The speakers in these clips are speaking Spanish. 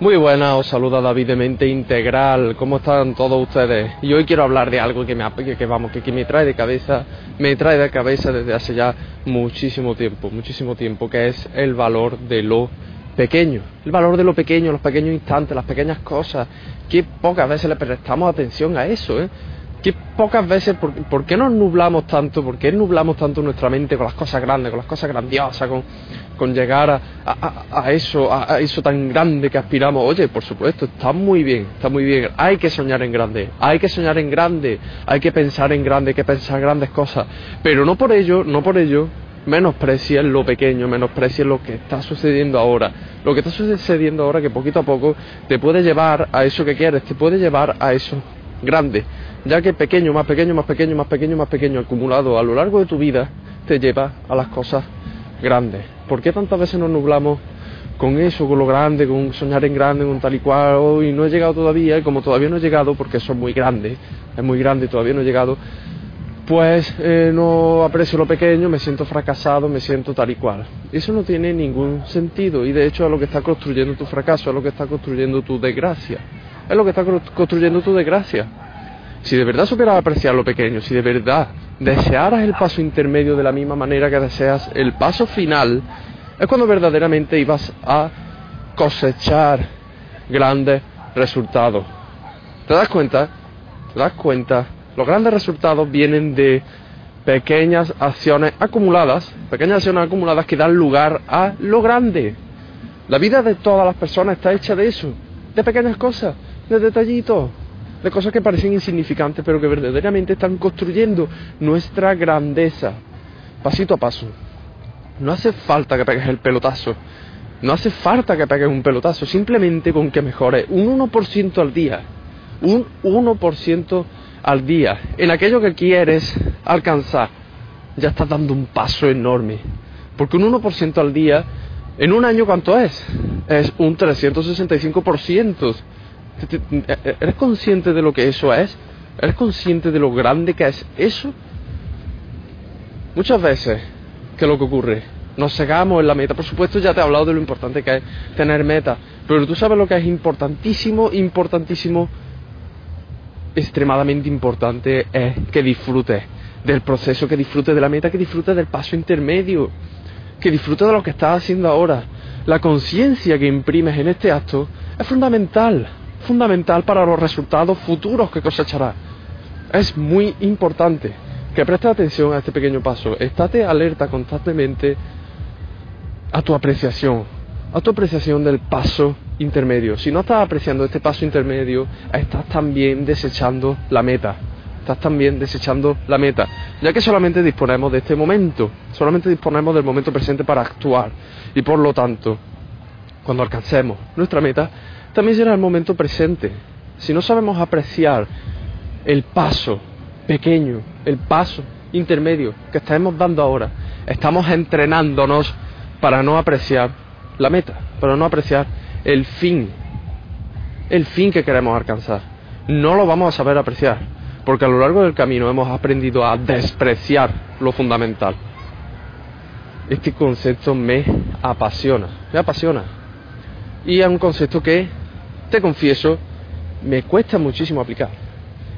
Muy buenas, os saluda David de Mente Integral. ¿Cómo están todos ustedes? Y hoy quiero hablar de algo que me, que, vamos, que, que me trae de cabeza, me trae de cabeza desde hace ya muchísimo tiempo, muchísimo tiempo, que es el valor de lo pequeño. El valor de lo pequeño, los pequeños instantes, las pequeñas cosas. Que pocas veces le prestamos atención a eso, ¿eh? Que pocas veces, por, qué nos nublamos tanto? ¿Por qué nublamos tanto nuestra mente con las cosas grandes, con las cosas grandiosas, con, con llegar a, eso, a, eso tan grande que aspiramos? Oye, por supuesto, está muy bien, está muy bien. Hay que soñar en grande, hay que soñar en grande, hay que pensar en grande, hay que pensar grandes cosas. Pero no por ello, no por ello, menosprecies lo pequeño, menosprecies lo que está sucediendo ahora. Lo que está sucediendo ahora que poquito a poco te puede llevar a eso que quieres, te puede llevar a eso grande ya que pequeño, más pequeño, más pequeño, más pequeño, más pequeño, acumulado a lo largo de tu vida, te lleva a las cosas grandes. ¿Por qué tantas veces nos nublamos con eso, con lo grande, con soñar en grande, con tal y cual? Y no he llegado todavía, y como todavía no he llegado, porque eso es muy grande, es muy grande y todavía no he llegado, pues eh, no aprecio lo pequeño, me siento fracasado, me siento tal y cual. Eso no tiene ningún sentido y de hecho es lo que está construyendo tu fracaso, es lo que está construyendo tu desgracia. Es lo que está construyendo tu desgracia. Si de verdad supieras apreciar lo pequeño, si de verdad desearas el paso intermedio de la misma manera que deseas el paso final, es cuando verdaderamente ibas a cosechar grandes resultados. ¿Te das cuenta? ¿Te das cuenta? Los grandes resultados vienen de pequeñas acciones acumuladas, pequeñas acciones acumuladas que dan lugar a lo grande. La vida de todas las personas está hecha de eso, de pequeñas cosas, de detallitos de cosas que parecen insignificantes, pero que verdaderamente están construyendo nuestra grandeza, pasito a paso. No hace falta que pegues el pelotazo, no hace falta que pegues un pelotazo, simplemente con que mejores un 1% al día, un 1% al día, en aquello que quieres alcanzar, ya estás dando un paso enorme. Porque un 1% al día, en un año, ¿cuánto es? Es un 365%. ¿Eres consciente de lo que eso es? ¿Eres consciente de lo grande que es eso? Muchas veces, ¿qué es lo que ocurre? Nos cegamos en la meta. Por supuesto, ya te he hablado de lo importante que es tener meta. Pero tú sabes lo que es importantísimo, importantísimo, extremadamente importante es que disfrutes del proceso, que disfrutes de la meta, que disfrutes del paso intermedio, que disfrutes de lo que estás haciendo ahora. La conciencia que imprimes en este acto es fundamental fundamental para los resultados futuros que cosechará. Es muy importante que prestes atención a este pequeño paso. Estate alerta constantemente a tu apreciación, a tu apreciación del paso intermedio. Si no estás apreciando este paso intermedio, estás también desechando la meta. Estás también desechando la meta, ya que solamente disponemos de este momento, solamente disponemos del momento presente para actuar. Y por lo tanto, cuando alcancemos nuestra meta, también será el momento presente. Si no sabemos apreciar el paso pequeño, el paso intermedio que estamos dando ahora, estamos entrenándonos para no apreciar la meta, para no apreciar el fin, el fin que queremos alcanzar. No lo vamos a saber apreciar, porque a lo largo del camino hemos aprendido a despreciar lo fundamental. Este concepto me apasiona, me apasiona. Y es un concepto que te confieso, me cuesta muchísimo aplicar.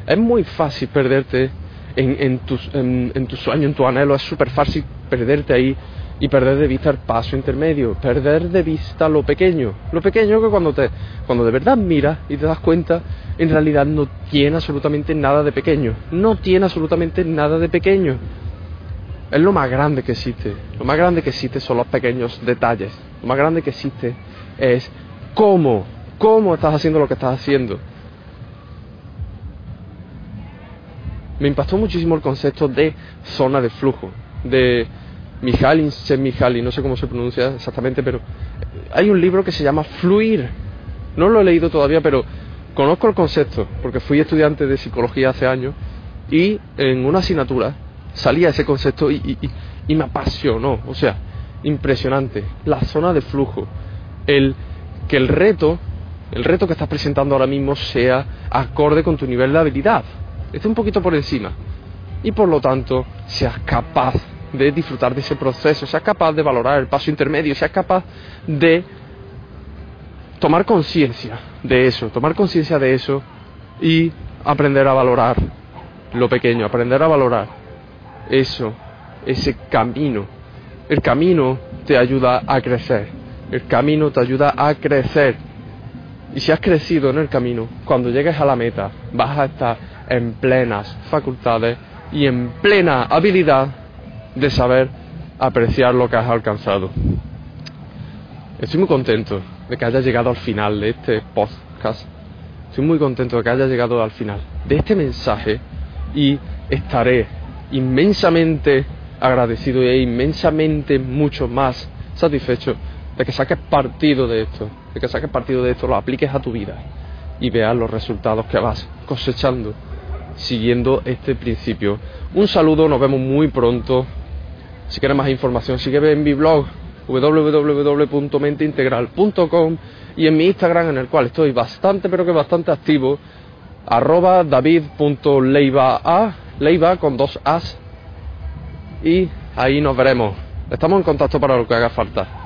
Es muy fácil perderte en, tus, tu sueño, en tu anhelo, es súper fácil perderte ahí y perder de vista el paso intermedio, perder de vista lo pequeño, lo pequeño que cuando te cuando de verdad miras y te das cuenta, en realidad no tiene absolutamente nada de pequeño, no tiene absolutamente nada de pequeño. Es lo más grande que existe. Lo más grande que existe son los pequeños detalles. Lo más grande que existe es cómo cómo estás haciendo lo que estás haciendo. Me impactó muchísimo el concepto de zona de flujo, de Mihaly Csikszentmihalyi, no sé cómo se pronuncia exactamente, pero hay un libro que se llama Fluir. No lo he leído todavía, pero conozco el concepto, porque fui estudiante de psicología hace años y en una asignatura salía ese concepto y, y me apasionó. O sea, impresionante. La zona de flujo. El que el reto, el reto que estás presentando ahora mismo sea acorde con tu nivel de habilidad. Esté un poquito por encima. Y por lo tanto, seas capaz de disfrutar de ese proceso, seas capaz de valorar el paso intermedio, seas capaz de tomar conciencia de eso, tomar conciencia de eso y aprender a valorar lo pequeño, aprender a valorar eso, ese camino. El camino te ayuda a crecer, el camino te ayuda a crecer. Y si has crecido en el camino, cuando llegues a la meta, vas a estar en plenas facultades y en plena habilidad de saber apreciar lo que has alcanzado. Estoy muy contento de que hayas llegado al final de este podcast. Estoy muy contento de que hayas llegado al final de este mensaje y estaré inmensamente agradecido e inmensamente mucho más satisfecho de que saques partido de esto, de que saques partido de esto, lo apliques a tu vida y veas los resultados que vas cosechando siguiendo este principio. Un saludo, nos vemos muy pronto. Si quieres más información, sígueme en mi blog www.menteintegral.com y en mi Instagram en el cual estoy bastante pero que bastante activo arroba david.leiva leiva con dos as y ahí nos veremos. Estamos en contacto para lo que haga falta.